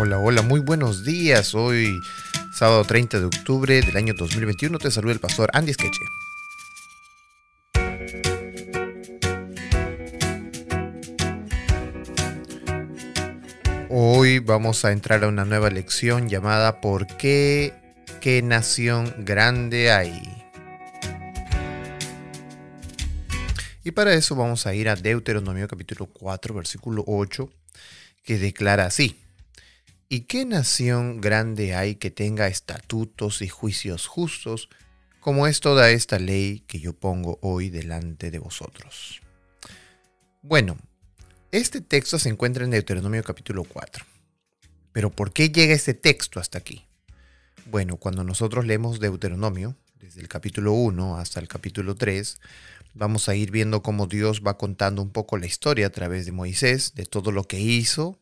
Hola, hola, muy buenos días. Hoy, sábado 30 de octubre del año 2021, te saluda el pastor Andy Skeche. Hoy vamos a entrar a una nueva lección llamada ¿Por qué? ¿Qué nación grande hay? Y para eso vamos a ir a Deuteronomio capítulo 4, versículo 8, que declara así. ¿Y qué nación grande hay que tenga estatutos y juicios justos, como es toda esta ley que yo pongo hoy delante de vosotros? Bueno, este texto se encuentra en Deuteronomio capítulo 4. Pero ¿por qué llega este texto hasta aquí? Bueno, cuando nosotros leemos Deuteronomio, desde el capítulo 1 hasta el capítulo 3, vamos a ir viendo cómo Dios va contando un poco la historia a través de Moisés, de todo lo que hizo,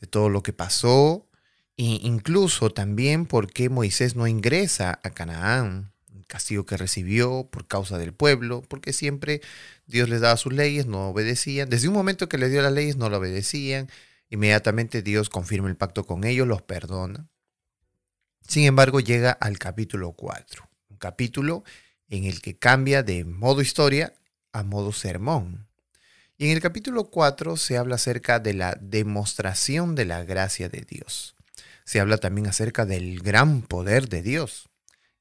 de todo lo que pasó, e incluso también por qué Moisés no ingresa a Canaán, el castigo que recibió por causa del pueblo, porque siempre Dios les daba sus leyes, no obedecían. Desde un momento que les dio las leyes, no lo obedecían. Inmediatamente Dios confirma el pacto con ellos, los perdona. Sin embargo, llega al capítulo 4, un capítulo en el que cambia de modo historia a modo sermón. Y en el capítulo 4 se habla acerca de la demostración de la gracia de Dios. Se habla también acerca del gran poder de Dios.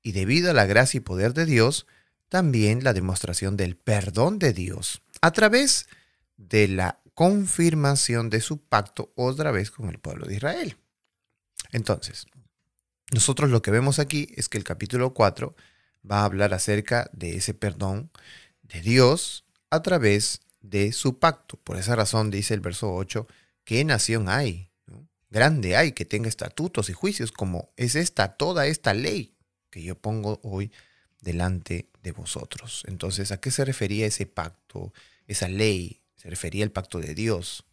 Y debido a la gracia y poder de Dios, también la demostración del perdón de Dios a través de la confirmación de su pacto otra vez con el pueblo de Israel. Entonces, nosotros lo que vemos aquí es que el capítulo 4 va a hablar acerca de ese perdón de Dios a través de su pacto. Por esa razón dice el verso 8, ¿qué nación hay? Grande hay que tenga estatutos y juicios como es esta, toda esta ley que yo pongo hoy delante de vosotros. Entonces, ¿a qué se refería ese pacto, esa ley? Se refería al pacto de Dios.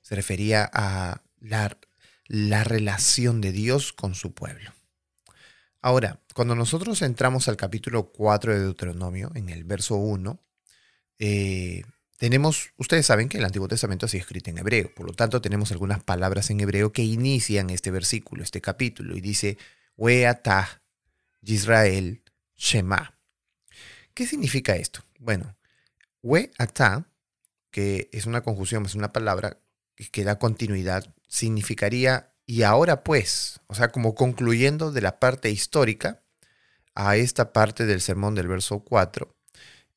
Se refería a la, la relación de Dios con su pueblo. Ahora, cuando nosotros entramos al capítulo 4 de Deuteronomio, en el verso 1, eh, tenemos, ustedes saben que el Antiguo Testamento sido escrito en hebreo, por lo tanto tenemos algunas palabras en hebreo que inician este versículo, este capítulo, y dice, Weatah, Israel, Shema. ¿Qué significa esto? Bueno, Weatah, que es una conjunción, es una palabra que da continuidad, significaría y ahora pues, o sea, como concluyendo de la parte histórica a esta parte del sermón del verso 4,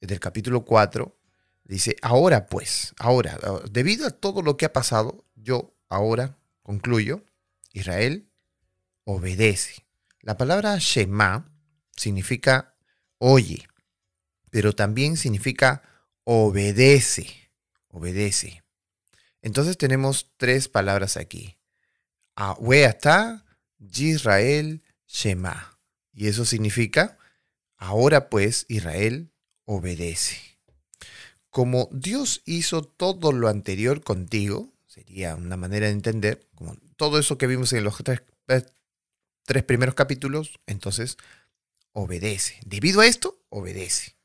del capítulo 4, Dice, ahora pues, ahora, debido a todo lo que ha pasado, yo ahora concluyo, Israel obedece. La palabra Shema significa oye, pero también significa obedece, obedece. Entonces tenemos tres palabras aquí. Aweata, Israel, Shema. Y eso significa, ahora pues Israel obedece como Dios hizo todo lo anterior contigo, sería una manera de entender, como todo eso que vimos en los tres, tres primeros capítulos, entonces obedece. Debido a esto, obedece.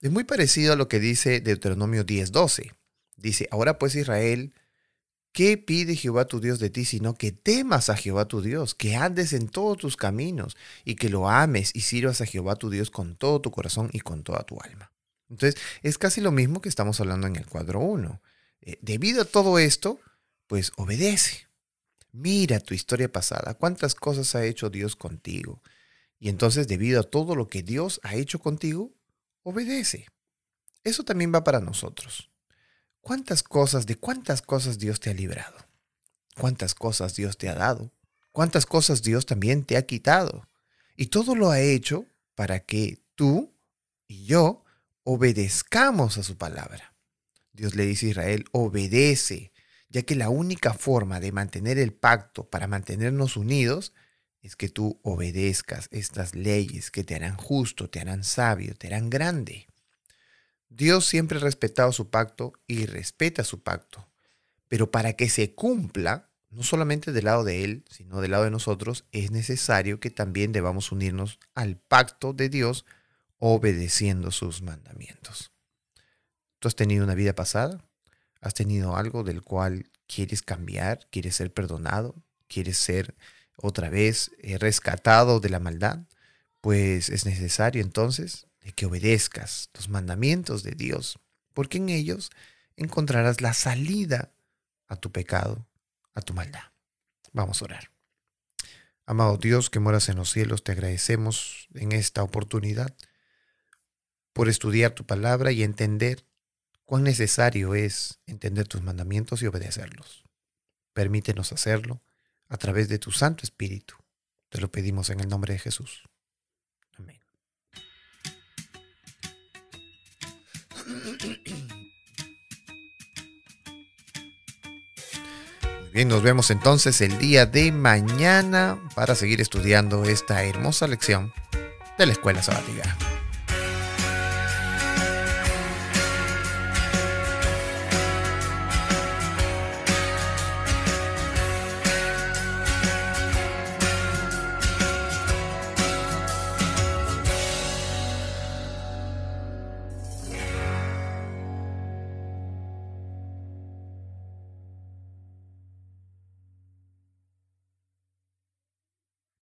Es muy parecido a lo que dice Deuteronomio 10:12. Dice, ahora pues Israel, ¿qué pide Jehová tu Dios de ti sino que temas a Jehová tu Dios, que andes en todos tus caminos y que lo ames y sirvas a Jehová tu Dios con todo tu corazón y con toda tu alma? Entonces, es casi lo mismo que estamos hablando en el cuadro 1. Eh, debido a todo esto, pues obedece. Mira tu historia pasada, cuántas cosas ha hecho Dios contigo. Y entonces, debido a todo lo que Dios ha hecho contigo, obedece. Eso también va para nosotros. ¿Cuántas cosas, de cuántas cosas Dios te ha librado? ¿Cuántas cosas Dios te ha dado? ¿Cuántas cosas Dios también te ha quitado? Y todo lo ha hecho para que tú y yo obedezcamos a su palabra. Dios le dice a Israel, obedece, ya que la única forma de mantener el pacto para mantenernos unidos es que tú obedezcas estas leyes que te harán justo, te harán sabio, te harán grande. Dios siempre ha respetado su pacto y respeta su pacto, pero para que se cumpla, no solamente del lado de Él, sino del lado de nosotros, es necesario que también debamos unirnos al pacto de Dios obedeciendo sus mandamientos. ¿Tú has tenido una vida pasada? ¿Has tenido algo del cual quieres cambiar? ¿Quieres ser perdonado? quieres ser otra vez eh, rescatado de la maldad, pues es necesario entonces que obedezcas los mandamientos de Dios, porque en ellos encontrarás la salida a tu pecado, a tu maldad. Vamos a orar. Amado Dios que moras en los cielos, te agradecemos en esta oportunidad por estudiar tu palabra y entender cuán necesario es entender tus mandamientos y obedecerlos. Permítenos hacerlo a través de tu Santo Espíritu. Te lo pedimos en el nombre de Jesús. Amén. Muy bien, nos vemos entonces el día de mañana para seguir estudiando esta hermosa lección de la escuela sabática.